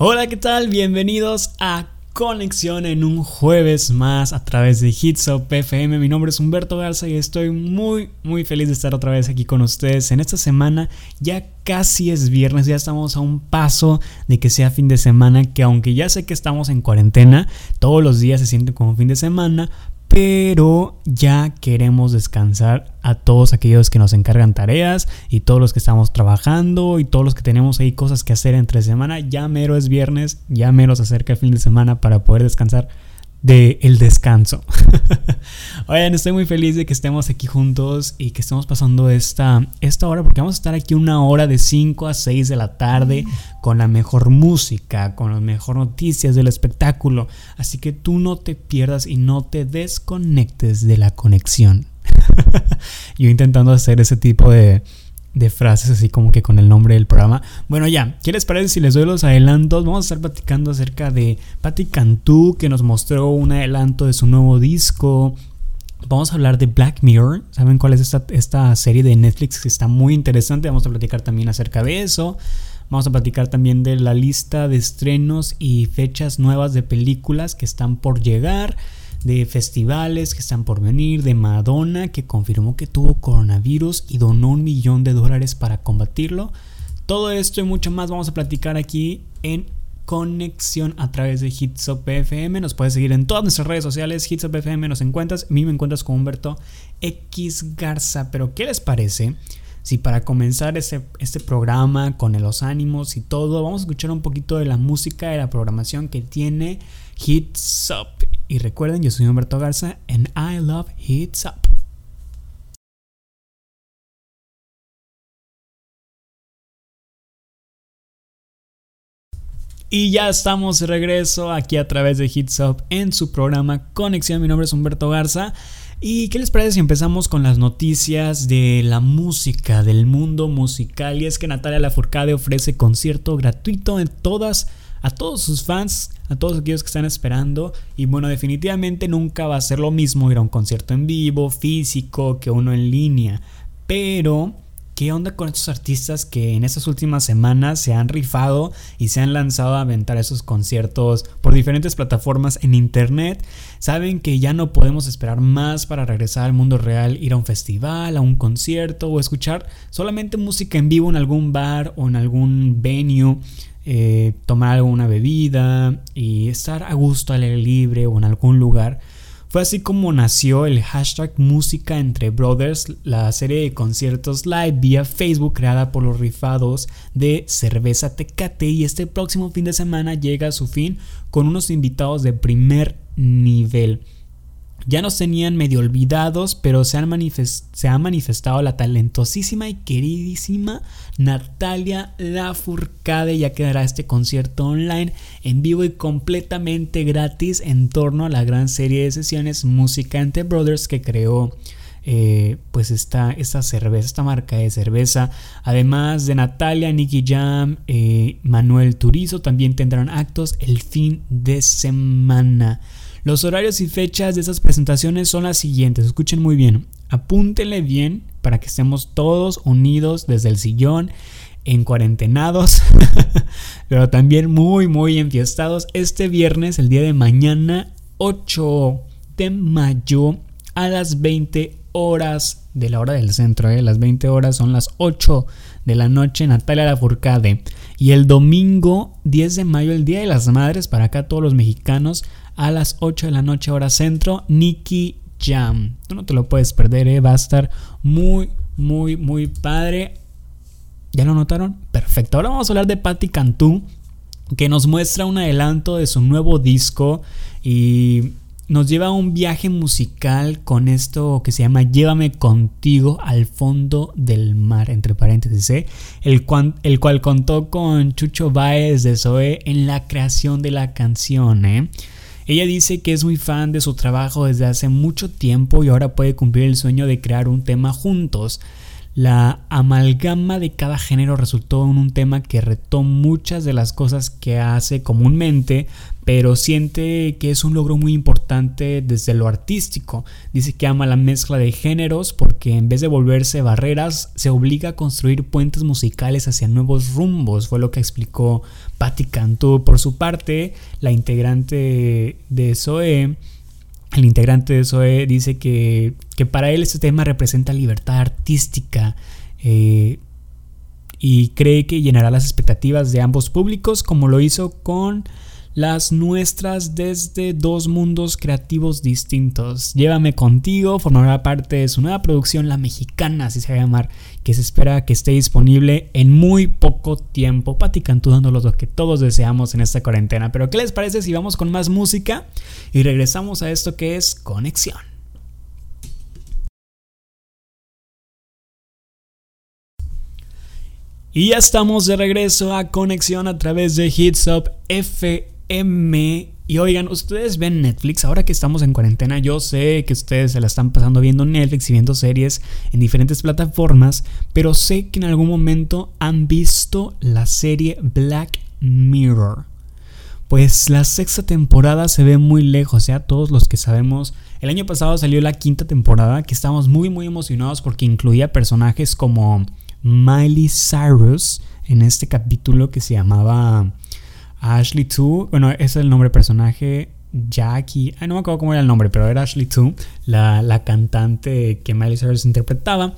Hola, ¿qué tal? Bienvenidos a Conexión en un jueves más a través de Hitsop FM. Mi nombre es Humberto Garza y estoy muy, muy feliz de estar otra vez aquí con ustedes en esta semana. Ya casi es viernes, ya estamos a un paso de que sea fin de semana, que aunque ya sé que estamos en cuarentena, todos los días se sienten como fin de semana, pero ya queremos descansar a todos aquellos que nos encargan tareas y todos los que estamos trabajando y todos los que tenemos ahí cosas que hacer entre semana. Ya mero es viernes, ya mero se acerca el fin de semana para poder descansar de el descanso. Oigan, estoy muy feliz de que estemos aquí juntos y que estemos pasando esta, esta hora porque vamos a estar aquí una hora de 5 a 6 de la tarde con la mejor música, con las mejores noticias del espectáculo. Así que tú no te pierdas y no te desconectes de la conexión. Yo intentando hacer ese tipo de, de frases así como que con el nombre del programa. Bueno, ya, ¿qué les parece si les doy los adelantos? Vamos a estar platicando acerca de Patti Cantú, que nos mostró un adelanto de su nuevo disco. Vamos a hablar de Black Mirror. ¿Saben cuál es esta, esta serie de Netflix que está muy interesante? Vamos a platicar también acerca de eso. Vamos a platicar también de la lista de estrenos y fechas nuevas de películas que están por llegar de festivales que están por venir, de Madonna que confirmó que tuvo coronavirus y donó un millón de dólares para combatirlo. Todo esto y mucho más vamos a platicar aquí en conexión a través de Hitsop FM. Nos puedes seguir en todas nuestras redes sociales. Hitsop FM nos encuentras. A mí me encuentras con Humberto X Garza. Pero, ¿qué les parece? Si para comenzar este, programa con los ánimos y todo, vamos a escuchar un poquito de la música, de la programación que tiene Hits Up. Y recuerden, yo soy Humberto Garza and I love Hits Up. Y ya estamos de regreso aquí a través de Hits Up en su programa Conexión. Mi nombre es Humberto Garza. ¿Y qué les parece si empezamos con las noticias de la música, del mundo musical? Y es que Natalia Lafourcade ofrece concierto gratuito en todas a todos sus fans, a todos aquellos que están esperando. Y bueno, definitivamente nunca va a ser lo mismo ir a un concierto en vivo, físico, que uno en línea. Pero, ¿qué onda con estos artistas que en estas últimas semanas se han rifado y se han lanzado a aventar esos conciertos por diferentes plataformas en internet? Saben que ya no podemos esperar más para regresar al mundo real, ir a un festival, a un concierto o escuchar solamente música en vivo en algún bar o en algún venue eh, tomar alguna bebida y estar a gusto al aire libre o en algún lugar. Fue así como nació el hashtag Música entre Brothers, la serie de conciertos live vía Facebook creada por los rifados de Cerveza Tecate y este próximo fin de semana llega a su fin con unos invitados de primer nivel. Ya nos tenían medio olvidados, pero se, ha manifestado la talentosísima y queridísima Natalia Lafourcade. Ya quedará este concierto online en vivo y completamente gratis en torno a la gran serie de sesiones Música entre Brothers que creó eh, pues esta, esta cerveza, esta marca de cerveza. Además de Natalia, Nicky Jam, eh, Manuel Turizo también tendrán actos el fin de semana. Los horarios y fechas de esas presentaciones son las siguientes, escuchen muy bien, apúntenle bien para que estemos todos unidos desde el sillón, en cuarentenados, pero también muy, muy enfiestados. Este viernes, el día de mañana, 8 de mayo, a las 20 horas de la hora del centro, ¿eh? las 20 horas son las 8 de la noche, Natalia Lafourcade. Y el domingo 10 de mayo, el Día de las Madres, para acá todos los mexicanos, a las 8 de la noche hora centro, Nicky Jam. Tú no te lo puedes perder, ¿eh? va a estar muy, muy, muy padre. ¿Ya lo notaron? Perfecto. Ahora vamos a hablar de Patti Cantú, que nos muestra un adelanto de su nuevo disco y nos lleva a un viaje musical con esto que se llama Llévame contigo al fondo del mar, entre paréntesis, ¿eh? el, cual contó con Chucho Baez de Zoe en la creación de la canción. ¿eh? Ella dice que es muy fan de su trabajo desde hace mucho tiempo y ahora puede cumplir el sueño de crear un tema juntos. La amalgama de cada género resultó en un tema que retó muchas de las cosas que hace comúnmente, pero siente que es un logro muy importante desde lo artístico. Dice que ama la mezcla de géneros porque en vez de volverse barreras, se obliga a construir puentes musicales hacia nuevos rumbos, fue lo que explicó Patti Cantú. Por su parte, la integrante de SOE el integrante de SOE dice que, para él este tema representa libertad artística eh, y cree que llenará las expectativas de ambos públicos como lo hizo con las nuestras desde dos mundos creativos distintos. Llévame contigo formará parte de su nueva producción La Mexicana, así se va a llamar, que se espera que esté disponible en muy poco tiempo. Pati Cantú dándonos lo que todos deseamos en esta cuarentena. Pero ¿qué les parece si vamos con más música y regresamos a esto que es conexión? Y ya estamos de regreso a Conexión a través de Hits Up FM. M. Y oigan, ustedes ven Netflix, ahora que estamos en cuarentena, yo sé que ustedes se la están pasando viendo Netflix y viendo series en diferentes plataformas, pero sé que en algún momento han visto la serie Black Mirror. Pues la sexta temporada se ve muy lejos, ya todos los que sabemos. El año pasado salió la quinta temporada, que estamos muy muy emocionados porque incluía personajes como Miley Cyrus en este capítulo que se llamaba Ashley 2, bueno, ese es el nombre personaje. Jackie, no me acuerdo cómo era el nombre, pero era Ashley 2, la, cantante que Miley Cyrus interpretaba.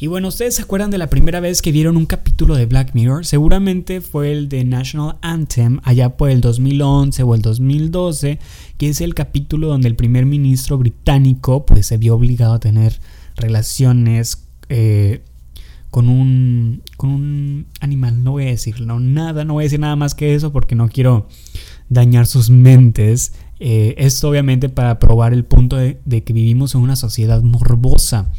Y bueno, ¿ustedes se acuerdan de la primera vez que vieron un capítulo de Black Mirror? Seguramente fue el de National Anthem, allá por el 2011 o el 2012, que es el capítulo donde el primer ministro británico pues se vio obligado a tener relaciones eh, con un, con un animal. No voy a decirlo nada, no voy a decir nada más que eso porque no quiero dañar sus mentes. Eh, esto obviamente para probar el punto de, de que vivimos en una sociedad morbosa.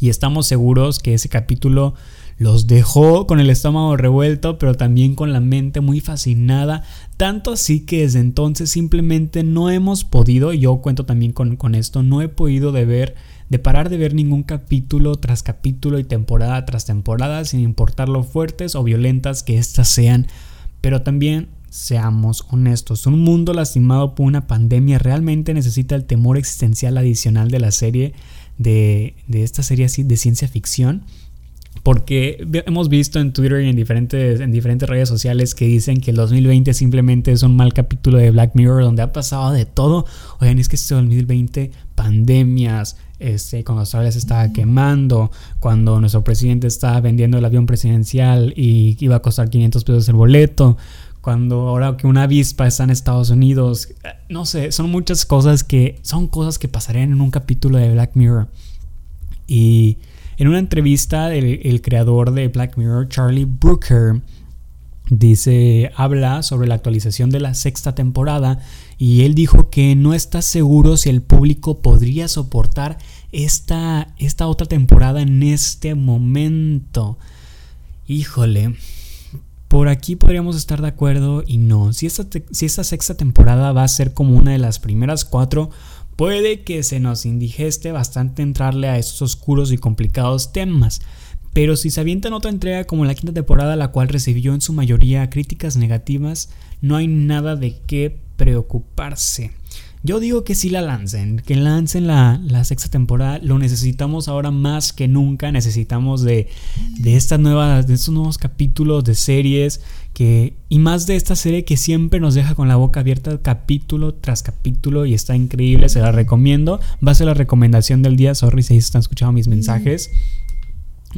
Y estamos seguros que ese capítulo los dejó con el estómago revuelto, pero también con la mente muy fascinada. Tanto así que desde entonces simplemente no hemos podido, yo cuento también con, con esto, no he podido de ver de parar de ver ningún capítulo tras capítulo y temporada tras temporada, sin importar lo fuertes o violentas que éstas sean, pero también seamos honestos, un mundo lastimado por una pandemia realmente necesita el temor existencial adicional de la serie, de, de esta serie así de ciencia ficción. Porque hemos visto en Twitter y en diferentes, en diferentes redes sociales que dicen que el 2020 simplemente es un mal capítulo de Black Mirror donde ha pasado de todo. Oigan, es que este 2020, pandemias, este, cuando Australia se estaba quemando, cuando nuestro presidente estaba vendiendo el avión presidencial y iba a costar 500 pesos el boleto, cuando ahora que una avispa está en Estados Unidos, eh, no sé, son muchas cosas que son cosas que pasarían en un capítulo de Black Mirror. Y en una entrevista el, el creador de Black Mirror, Charlie Brooker, dice, habla sobre la actualización de la sexta temporada y él dijo que no está seguro si el público podría soportar esta, esta otra temporada en este momento. Híjole, por aquí podríamos estar de acuerdo y no. Si esta, si esta sexta temporada va a ser como una de las primeras cuatro, puede que se nos indigeste bastante entrarle a esos oscuros y complicados temas. Pero si se avientan otra entrega como la quinta temporada, la cual recibió en su mayoría críticas negativas, no hay nada de qué preocuparse. Yo digo que sí la lancen, que lancen la, sexta temporada. Lo necesitamos ahora más que nunca. Necesitamos de, de estas nuevas, de estos nuevos capítulos de series. Que, y más de esta serie que siempre nos deja con la boca abierta capítulo tras capítulo. Y está increíble, se la recomiendo. Va a ser la recomendación del día. Sorry si están escuchando mis mensajes.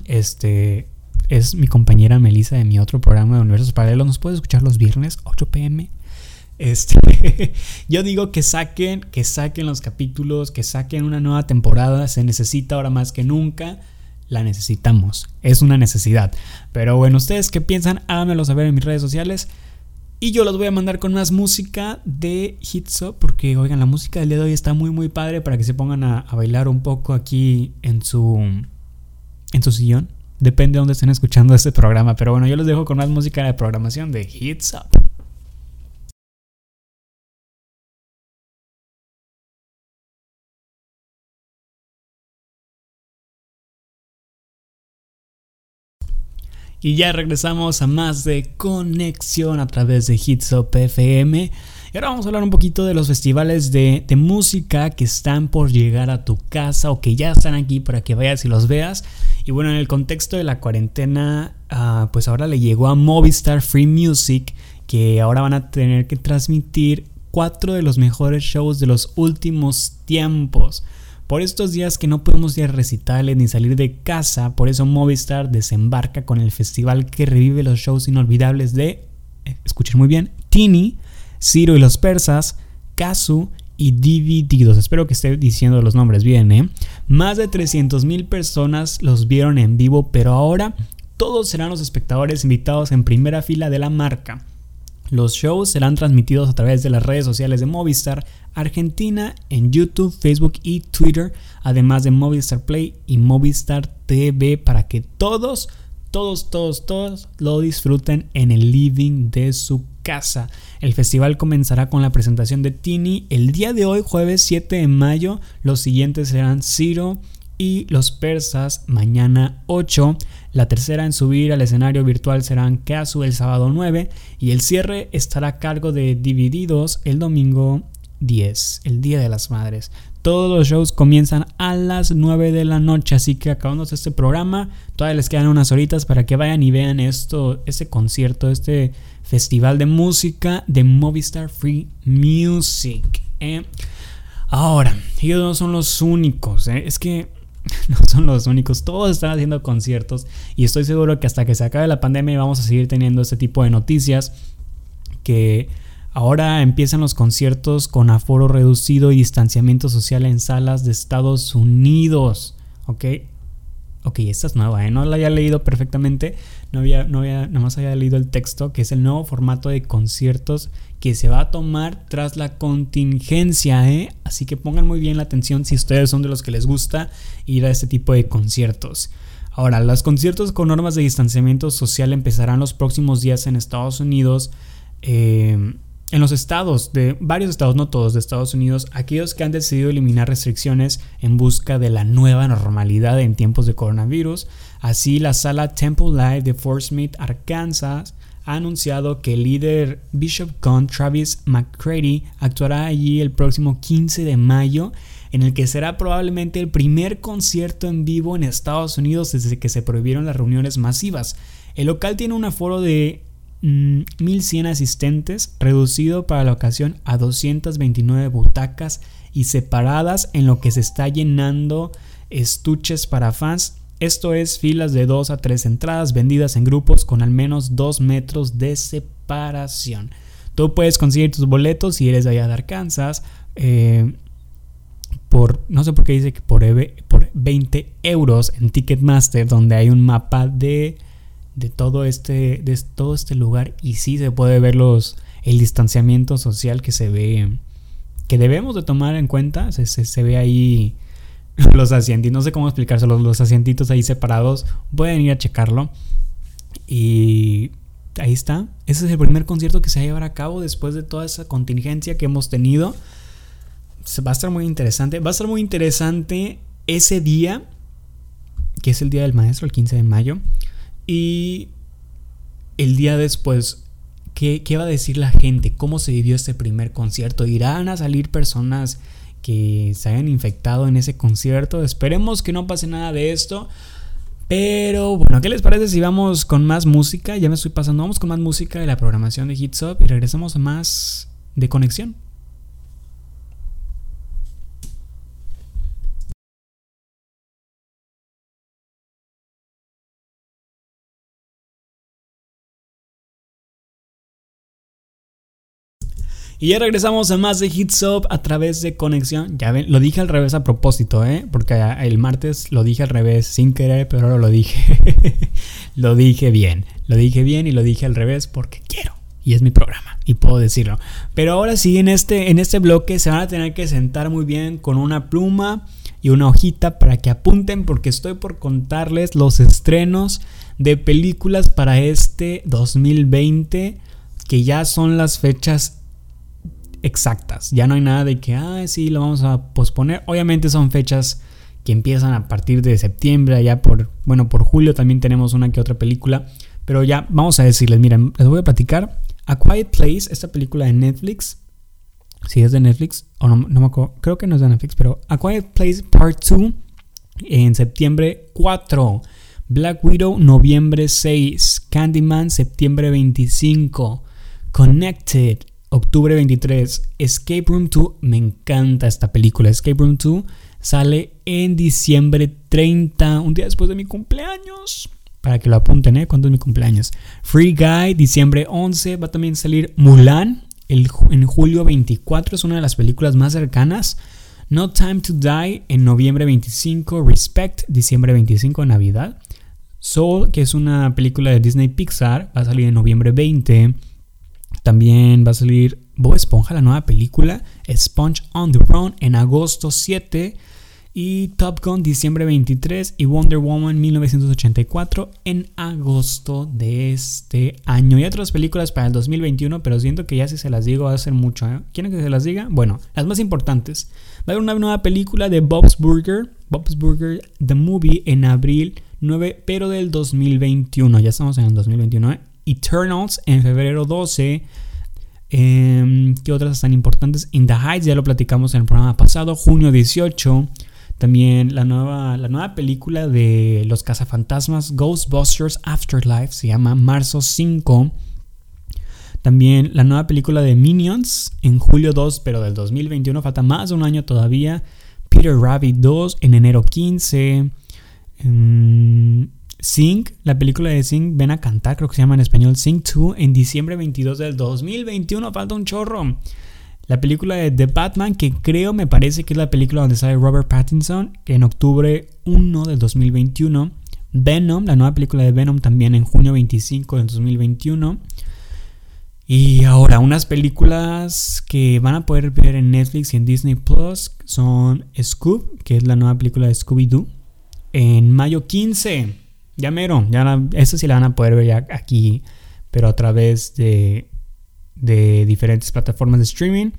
Este es mi compañera Melissa de mi otro programa de Universos Paralelos. Nos puede escuchar los viernes, 8 pm este, yo digo que saquen, que saquen los capítulos, que saquen una nueva temporada. Se necesita ahora más que nunca. La necesitamos. Es una necesidad. Pero bueno, ¿ustedes qué piensan? Háganmelo saber en mis redes sociales. Y yo los voy a mandar con más música de Hitso. Porque, oigan, la música del día de hoy está muy, muy padre para que se pongan a, a bailar un poco aquí en su, en su sillón. Depende de dónde estén escuchando este programa. Pero bueno, yo los dejo con más música de programación de Hits Up. Y ya regresamos a más de conexión a través de Hitsop FM. Y ahora vamos a hablar un poquito de los festivales de, música que están por llegar a tu casa o que ya están aquí para que vayas y los veas. Y bueno, en el contexto de la cuarentena, ah, pues ahora le llegó a Movistar Free Music que ahora van a tener que transmitir cuatro de los mejores shows de los últimos tiempos. Por estos días que no podemos ir a recitales ni salir de casa, por eso Movistar desembarca con el festival que revive los shows inolvidables de, eh, escuchen muy bien, Tini, Ciro y los Persas, Kazu y Divididos. Espero que esté diciendo los nombres bien, ¿eh? Más de 300 mil personas los vieron en vivo, pero ahora todos serán los espectadores invitados en primera fila de la marca. Los shows serán transmitidos a través de las redes sociales de Movistar Argentina en YouTube, Facebook y Twitter, además de Movistar Play y Movistar TV para que todos, todos, todos, todos lo disfruten en el living de su casa. El festival comenzará con la presentación de Tini el día de hoy, jueves 7 de mayo. Los siguientes serán Ciro y los persas mañana 8. La tercera en subir al escenario virtual serán Kazu el sábado 9 y el cierre estará a cargo de Divididos el domingo 10, el Día de las Madres. Todos los shows comienzan a las 9 de la noche, así que acabándose este programa, todavía les quedan unas horitas para que vayan y vean esto, este concierto, este festival de música de Movistar Free Music. ¿eh? Ahora, ellos no son los únicos, ¿eh? es que no son los únicos, todos están haciendo conciertos y estoy seguro que hasta que se acabe la pandemia vamos a seguir teniendo este tipo de noticias que ahora empiezan los conciertos con aforo reducido y distanciamiento social en salas de Estados Unidos, ¿ok? Ok, esta es nueva, ¿eh? No la había leído perfectamente, no había, no había, nada más había leído el texto, que es el nuevo formato de conciertos que se va a tomar tras la contingencia, ¿eh? Así que pongan muy bien la atención si ustedes son de los que les gusta ir a este tipo de conciertos. Ahora, los conciertos con normas de distanciamiento social empezarán los próximos días en Estados Unidos. Eh, en los estados, de varios estados, no todos, de Estados Unidos, aquellos que han decidido eliminar restricciones en busca de la nueva normalidad en tiempos de coronavirus. Así, la sala Temple Live de Fort Smith, Arkansas, ha anunciado que el líder Bishop Gunn, Travis McCready, actuará allí el próximo 15 de mayo, en el que será probablemente el primer concierto en vivo en Estados Unidos desde que se prohibieron las reuniones masivas. El local tiene un aforo de 1100 mm, asistentes, reducido para la ocasión a 229 butacas y separadas en lo que se está llenando estuches para fans. Esto es filas de 2 a 3 entradas vendidas en grupos con al menos 2 metros de separación. Tú puedes conseguir tus boletos si eres de allá de Arkansas. Eh, por, no sé por qué dice que por, por 20 euros en Ticketmaster, donde hay un mapa de de todo este, de todo este lugar y sí se puede ver los, el distanciamiento social que se ve, que debemos de tomar en cuenta, se, se, ve ahí los asientos, no sé cómo explicárselo, los asientitos ahí separados, pueden ir a checarlo y ahí está, ese es el primer concierto que se va a llevar a cabo después de toda esa contingencia que hemos tenido. Va a estar muy interesante. Va a estar muy interesante ese día, que es el Día del Maestro, el 15 de mayo. Y el día después, ¿qué, ¿qué, va a decir la gente? ¿Cómo se vivió este primer concierto? ¿Irán a salir personas que se hayan infectado en ese concierto? Esperemos que no pase nada de esto. Pero bueno, ¿qué les parece si vamos con más música? Ya me estoy pasando, vamos con más música de la programación de Hits Up y regresamos a más de conexión. Y ya regresamos a más de Hits Up a través de conexión. Ya ven, lo dije al revés a propósito, ¿eh? Porque el martes lo dije al revés sin querer, pero ahora lo dije. lo dije bien. Lo dije bien y lo dije al revés porque quiero. Y es mi programa y puedo decirlo. Pero ahora sí, en este, en este bloque se van a tener que sentar muy bien con una pluma y una hojita para que apunten porque estoy por contarles los estrenos de películas para este 2020 que ya son las fechas exactas. Ya no hay nada de que, ah, sí, lo vamos a posponer. Obviamente son fechas que empiezan a partir de septiembre, ya por, bueno, por julio también tenemos una que otra película, Pero ya, vamos a decirles, miren, les voy a platicar. A Quiet Place, esta película de Netflix. Si es de Netflix, o no, no me acuerdo, creo que no es de Netflix, pero A Quiet Place Part 2 en septiembre 4. Black Widow, noviembre 6. Candyman, septiembre 25. Connected, octubre 23. Escape Room 2, me encanta esta película. Escape Room 2 sale en diciembre 30, un día después de mi cumpleaños. Para que lo apunten, ¿eh? ¿Cuándo es mi cumpleaños? Free Guy, diciembre 11. Va a también salir Mulan en julio 24. Es una de las películas más cercanas. No Time to Die en noviembre 25. Respect, diciembre 25, Navidad. Soul, que es una película de Disney Pixar, va a salir en noviembre 20. También va a salir Bob Esponja, la nueva película, Sponge on the Run en agosto 7. Y Top Gun diciembre 23 y Wonder Woman 1984 en agosto de este año. Y otras películas para el 2021, pero siento que ya si se las digo va a ser mucho. ¿eh? ¿Quieren que se las diga? Bueno, las más importantes. Va a haber una nueva película de Bob's Burger, Bob's Burger The Movie en abril 9, pero del 2021. Ya estamos en el 2021. ¿eh? Eternals en febrero 12. Em, ¿Qué otras están importantes? In the Heights, ya lo platicamos en el programa pasado. Junio 18. También la nueva, la nueva película de los cazafantasmas Ghostbusters Afterlife se llama Marzo 5. También la nueva película de Minions en julio 2, pero del 2021. Falta más de un año todavía. Peter Rabbit 2 en enero 15. Sing, la película de Sing, Ven a cantar, creo que se llama en español Sing 2, en diciembre 22 del 2021, falta un chorro. La película de The Batman, que creo me parece que es la película donde sale Robert Pattinson, en octubre 1 del 2021. Venom, la nueva película de Venom también en junio 25 del 2021. Y ahora, unas películas que van a poder ver en Netflix y en Disney Plus son Scoob, que es la nueva película de Scooby-Doo, en mayo 15. Ya mero, ya eso sí la van a poder ver ya aquí, pero a través de, de diferentes plataformas de streaming.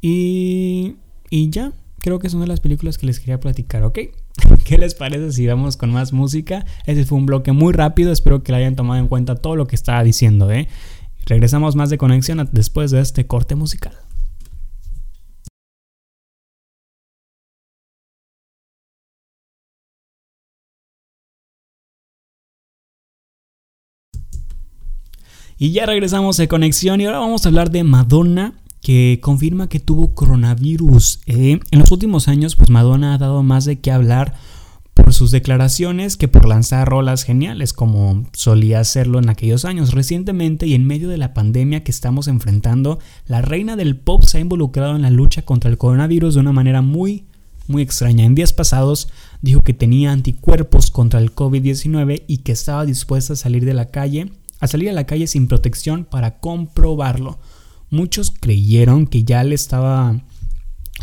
Y, y ya, creo que son de las películas que les quería platicar, ¿ok? ¿Qué les parece si vamos con más música? Ese fue un bloque muy rápido, espero que le hayan tomado en cuenta todo lo que estaba diciendo, ¿eh? Regresamos más de conexión después de este corte musical. Y ya regresamos de conexión y ahora vamos a hablar de Madonna que confirma que tuvo coronavirus. Eh, en los últimos años, pues Madonna ha dado más de qué hablar por sus declaraciones que por lanzar rolas geniales como solía hacerlo en aquellos años. Recientemente y en medio de la pandemia que estamos enfrentando, la reina del pop se ha involucrado en la lucha contra el coronavirus de una manera muy muy extraña. En días pasados dijo que tenía anticuerpos contra el COVID-19 y que estaba dispuesta a salir de la calle a salir a la calle sin protección para comprobarlo. Muchos creyeron que ya le estaba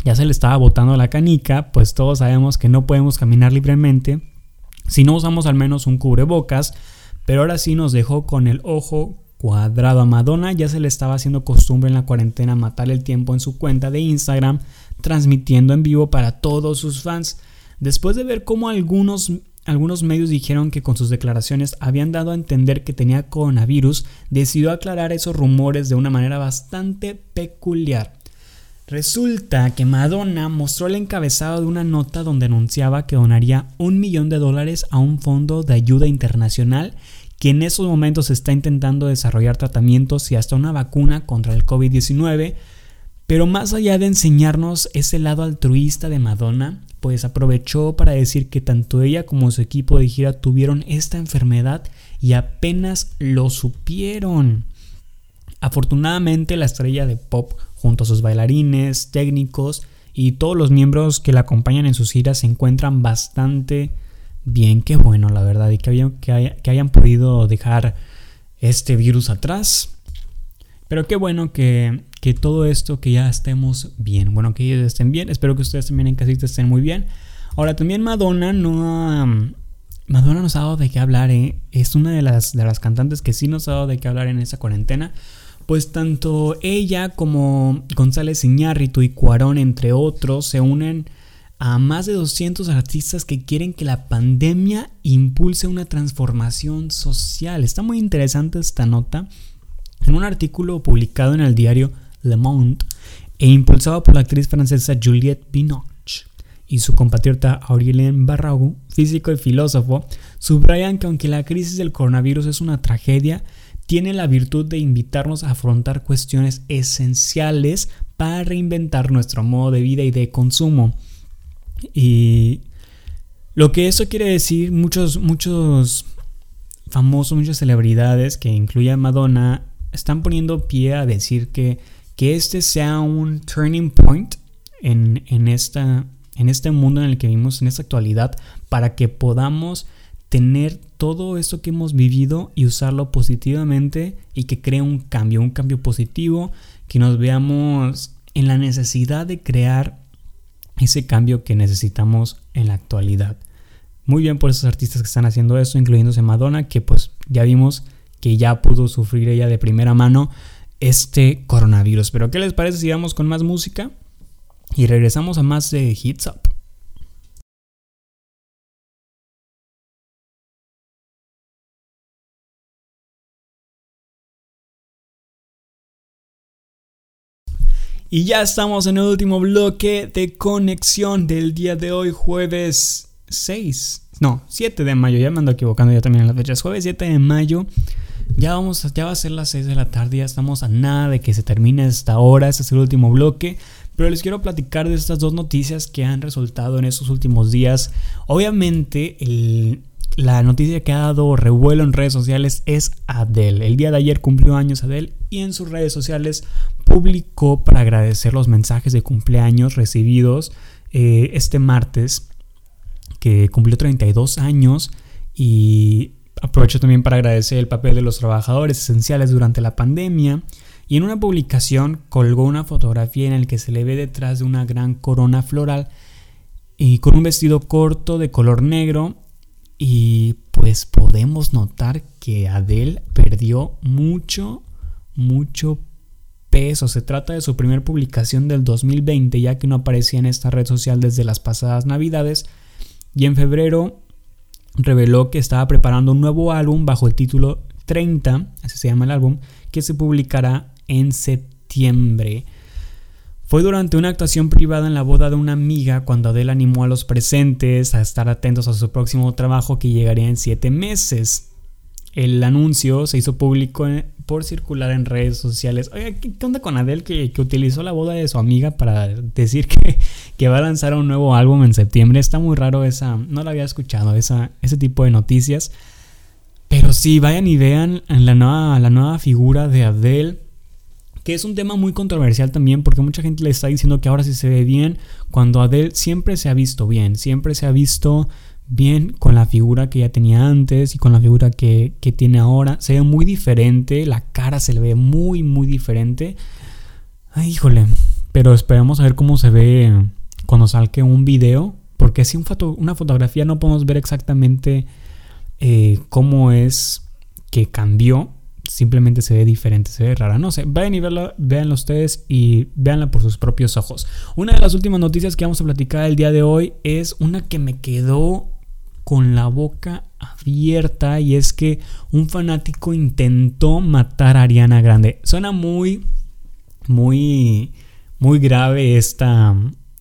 ya se le estaba botando la canica, pues todos sabemos que no podemos caminar libremente si no usamos al menos un cubrebocas, pero ahora sí nos dejó con el ojo cuadrado a Madonna, ya se le estaba haciendo costumbre en la cuarentena matar el tiempo en su cuenta de Instagram, transmitiendo en vivo para todos sus fans. Después de ver cómo algunos algunos medios dijeron que con sus declaraciones habían dado a entender que tenía coronavirus, decidió aclarar esos rumores de una manera bastante peculiar. Resulta que Madonna mostró el encabezado de una nota donde anunciaba que donaría un millón de dólares a un fondo de ayuda internacional que en esos momentos está intentando desarrollar tratamientos y hasta una vacuna contra el COVID-19. Pero más allá de enseñarnos ese lado altruista de Madonna, pues aprovechó para decir que tanto ella como su equipo de gira tuvieron esta enfermedad y apenas lo supieron. Afortunadamente la estrella de pop junto a sus bailarines, técnicos y todos los miembros que la acompañan en sus giras se encuentran bastante bien, qué bueno la verdad y que, que hayan podido dejar este virus atrás. Pero qué bueno que que todo esto, que ya estemos bien. Bueno, que ellos estén bien. Espero que ustedes también en casita estén muy bien. Ahora, también Madonna no Madonna nos ha dado de qué hablar, ¿eh? Es una de las, de las cantantes que sí nos ha dado de qué hablar en esa cuarentena. Pues tanto ella como González Iñárritu y Cuarón, entre otros, se unen a más de 200 artistas que quieren que la pandemia impulse una transformación social. Está muy interesante esta nota. En un artículo publicado en el diario Le Monde e impulsado por la actriz francesa Juliette Binoche y su compatriota Aurélien Barraud, físico y filósofo, subrayan que aunque la crisis del coronavirus es una tragedia, tiene la virtud de invitarnos a afrontar cuestiones esenciales para reinventar nuestro modo de vida y de consumo. Y lo que eso quiere decir, muchos, muchos famosos, muchas celebridades, que incluye a Madonna, están poniendo pie a decir que, que este sea un turning point en, en, esta, en este mundo en el que vivimos, en esta actualidad, para que podamos tener todo esto que hemos vivido y usarlo positivamente y que cree un cambio, un cambio positivo, que nos veamos en la necesidad de crear ese cambio que necesitamos en la actualidad. Muy bien por esos artistas que están haciendo eso, incluyéndose Madonna, que pues ya vimos que ya pudo sufrir ella de primera mano este coronavirus. Pero ¿qué les parece si vamos con más música? Y regresamos a más de Hits Up. Y ya estamos en el último bloque de conexión del día de hoy, jueves 6. No, 7 de mayo, ya me ando equivocando ya también en las fechas. Jueves 7 de mayo. Ya, vamos, ya va a ser las 6 de la tarde, ya estamos a nada de que se termine esta hora, este es el último bloque. Pero les quiero platicar de estas dos noticias que han resultado en estos últimos días. Obviamente, la noticia que ha dado revuelo en redes sociales es Adele. El día de ayer cumplió años Adele y en sus redes sociales publicó para agradecer los mensajes de cumpleaños recibidos eh, este martes, que cumplió 32 años y aprovecho también para agradecer el papel de los trabajadores esenciales durante la pandemia. Y en una publicación colgó una fotografía en la que se le ve detrás de una gran corona floral y con un vestido corto de color negro y pues podemos notar que Adele perdió mucho, mucho peso. Se trata de su primera publicación del 2020, ya que no aparecía en esta red social desde las pasadas navidades. Y en febrero reveló que estaba preparando un nuevo álbum bajo el título 30, así se llama el álbum, que se publicará en septiembre. Fue durante una actuación privada en la boda de una amiga cuando Adele animó a los presentes a estar atentos a su próximo trabajo que llegaría en siete meses. El anuncio se hizo público por circular en redes sociales. Oye, ¿qué, onda con Adele que, utilizó la boda de su amiga para decir que, que, va a lanzar un nuevo álbum en septiembre? Está muy raro esa, no la había escuchado, esa, ese tipo de noticias. Pero sí, vayan y vean la nueva, la nueva figura de Adele, que es un tema muy controversial también porque mucha gente le está diciendo que ahora sí se ve bien, cuando Adele siempre se ha visto bien, siempre se ha visto bien con la figura que ya tenía antes y con la figura que, tiene ahora. Se ve muy diferente, la cara se le ve muy, muy diferente. Ay, híjole. Pero esperemos a ver cómo se ve cuando salga un video. Porque si una fotografía no podemos ver exactamente eh, cómo es que cambió. Simplemente se ve diferente, se ve rara. No sé, vayan y verla, véanla ustedes y véanla por sus propios ojos. Una de las últimas noticias que vamos a platicar el día de hoy es una que me quedó con la boca abierta y es que un fanático intentó matar a Ariana Grande. Suena muy, muy, muy grave esta,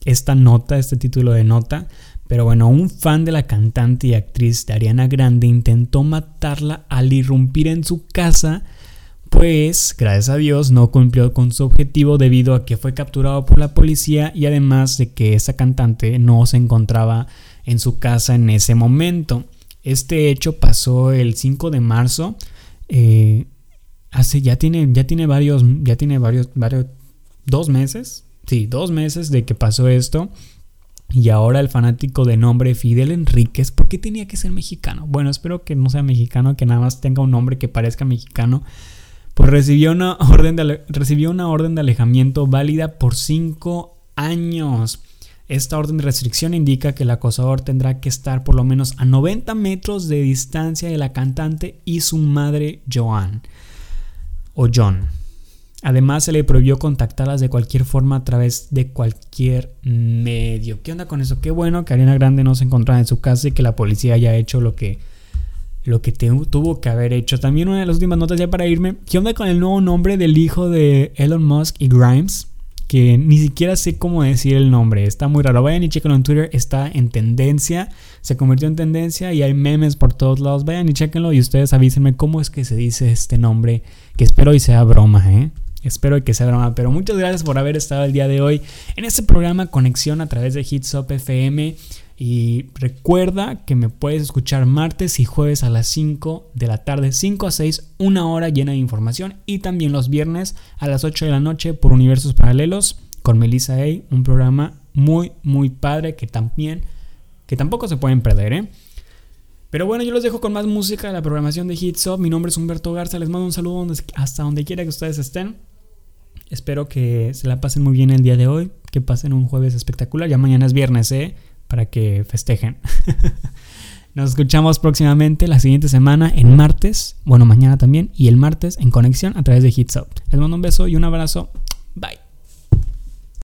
esta nota, este título de nota. Pero bueno, un fan de la cantante y actriz de Ariana Grande intentó matarla al irrumpir en su casa, pues gracias a Dios no cumplió con su objetivo debido a que fue capturado por la policía y además de que esa cantante no se encontraba en su casa en ese momento. Este hecho pasó el 5 de marzo. Eh, hace, ya tiene, ya tiene varios, ya tiene varios, varios, dos meses. Sí, dos meses de que pasó esto. Y ahora el fanático de nombre Fidel Enríquez, ¿por qué tenía que ser mexicano? Bueno, espero que no sea mexicano, que nada más tenga un nombre que parezca mexicano. Pues recibió una orden de, recibió una orden de alejamiento válida por cinco años. Esta orden de restricción indica que el acosador tendrá que estar por lo menos a 90 metros de distancia de la cantante y su madre Joan o John. Además, se le prohibió contactarlas de cualquier forma a través de cualquier medio. ¿Qué onda con eso? Qué bueno que Ariana Grande no se encontraba en su casa y que la policía haya hecho lo que, lo que tuvo que haber hecho. También una de las últimas notas ya para irme. ¿Qué onda con el nuevo nombre del hijo de Elon Musk y Grimes? Que ni siquiera sé cómo decir el nombre. Está muy raro. Vayan y chequenlo en Twitter. Está en tendencia. Se convirtió en tendencia y hay memes por todos lados. Vayan y chequenlo y ustedes avísenme cómo es que se dice este nombre. Que espero y sea broma, ¿eh? Espero que sea broma, pero muchas gracias por haber estado el día de hoy en este programa Conexión a través de Hitsop FM. Y recuerda que me puedes escuchar martes y jueves a las 5 de la tarde, 5 a 6, una hora llena de información. Y también los viernes a las 8 de la noche por Universos Paralelos con Melissa A. Un programa muy, muy padre que también, que tampoco se pueden perder, ¿eh? Pero bueno, yo los dejo con más música de la programación de Hitsop. Mi nombre es Humberto Garza. Les mando un saludo hasta donde quiera que ustedes estén. Espero que se la pasen muy bien el día de hoy, que pasen un jueves espectacular. Ya mañana es viernes, ¿eh? Para que festejen. Nos escuchamos próximamente la siguiente semana en martes, bueno, mañana también, y el martes en conexión a través de Hits Les mando un beso y un abrazo. Bye.